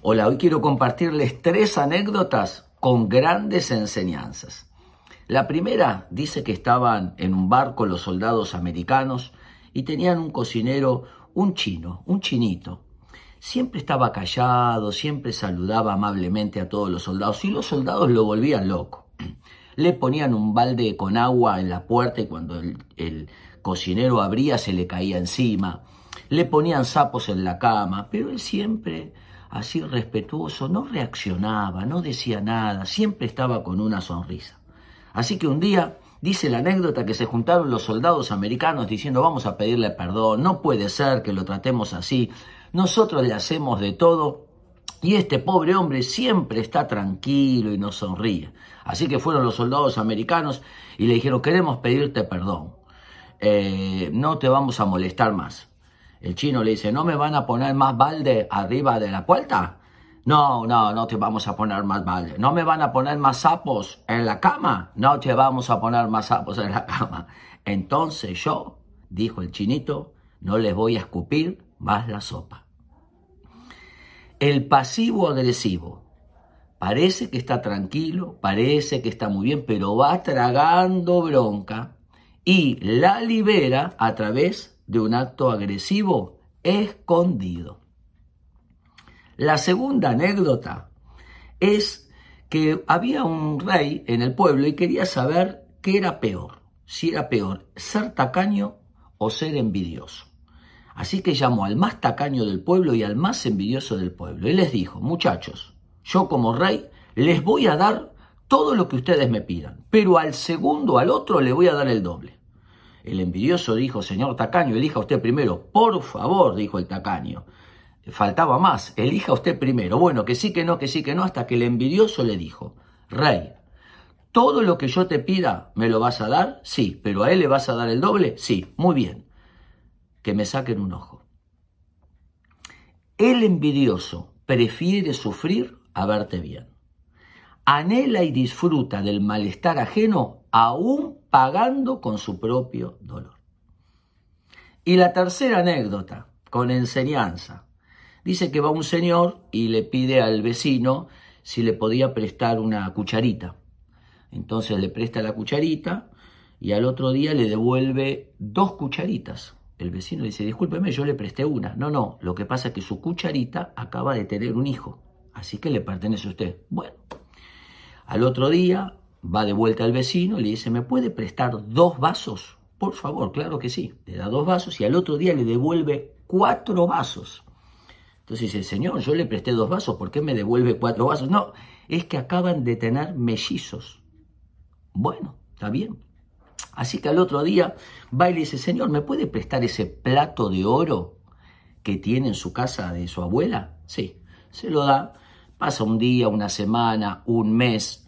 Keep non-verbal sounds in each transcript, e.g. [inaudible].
Hola, hoy quiero compartirles tres anécdotas con grandes enseñanzas. La primera dice que estaban en un barco los soldados americanos y tenían un cocinero, un chino, un chinito. Siempre estaba callado, siempre saludaba amablemente a todos los soldados y los soldados lo volvían loco. [clears throat] Le ponían un balde con agua en la puerta y cuando el, cocinero abría se le caía encima. Le ponían sapos en la cama, pero él siempre así respetuoso, no reaccionaba, no decía nada, siempre estaba con una sonrisa. Así que un día dice la anécdota que se juntaron los soldados americanos diciendo vamos a pedirle perdón, no puede ser que lo tratemos así, nosotros le hacemos de todo y este pobre hombre siempre está tranquilo y nos sonríe. Así que fueron los soldados americanos y le dijeron queremos pedirte perdón, eh, no te vamos a molestar más. El chino le dice, ¿no me van a poner más balde arriba de la puerta? No, no, no te vamos a poner más balde. ¿No me van a poner más sapos en la cama? No te vamos a poner más sapos en la cama. Entonces yo, dijo el chinito, no les voy a escupir más la sopa. El pasivo agresivo. Parece que está tranquilo, parece que está muy bien, pero va tragando bronca y la libera a través de un acto agresivo escondido. La segunda anécdota es que había un rey en el pueblo y quería saber qué era peor, si era peor ser tacaño o ser envidioso. Así que llamó al más tacaño del pueblo y al más envidioso del pueblo y les dijo, muchachos, yo como rey les voy a dar todo lo que ustedes me pidan, pero al segundo, al otro, le voy a dar el doble. El envidioso dijo, señor tacaño, elija usted primero. Por favor, dijo el tacaño. Faltaba más, elija usted primero. Bueno, que sí, que no, que sí, que no, hasta que el envidioso le dijo, rey, todo lo que yo te pida, ¿me lo vas a dar? Sí, pero a él le vas a dar el doble? Sí, muy bien. Que me saquen un ojo. El envidioso prefiere sufrir a verte bien. Anhela y disfruta del malestar ajeno aún pagando con su propio dolor. Y la tercera anécdota, con enseñanza. Dice que va un señor y le pide al vecino si le podía prestar una cucharita. Entonces le presta la cucharita y al otro día le devuelve dos cucharitas. El vecino dice, discúlpeme, yo le presté una. No, no, lo que pasa es que su cucharita acaba de tener un hijo, así que le pertenece a usted. Bueno, al otro día va de vuelta al vecino y le dice, ¿me puede prestar dos vasos? Por favor, claro que sí. Le da dos vasos y al otro día le devuelve cuatro vasos. Entonces dice, señor, yo le presté dos vasos, ¿por qué me devuelve cuatro vasos? No, es que acaban de tener mellizos. Bueno, está bien. Así que al otro día va y le dice, señor, ¿me puede prestar ese plato de oro que tiene en su casa de su abuela? Sí, se lo da. Pasa un día, una semana, un mes,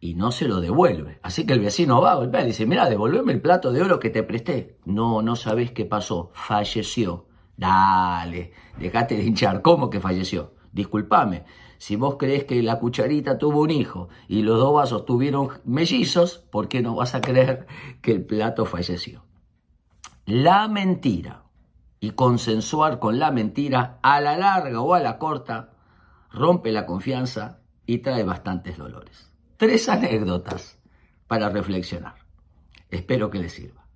y no se lo devuelve. Así que el vecino va a golpear y dice, mira, devolveme el plato de oro que te presté. No, no sabes qué pasó, falleció. Dale, dejate de hinchar, ¿cómo que falleció? Disculpame, si vos crees que la cucharita tuvo un hijo y los dos vasos tuvieron mellizos, ¿por qué no vas a creer que el plato falleció? La mentira y consensuar con la mentira a la larga o a la corta rompe la confianza y trae bastantes dolores tres anécdotas para reflexionar. Espero que les sirva.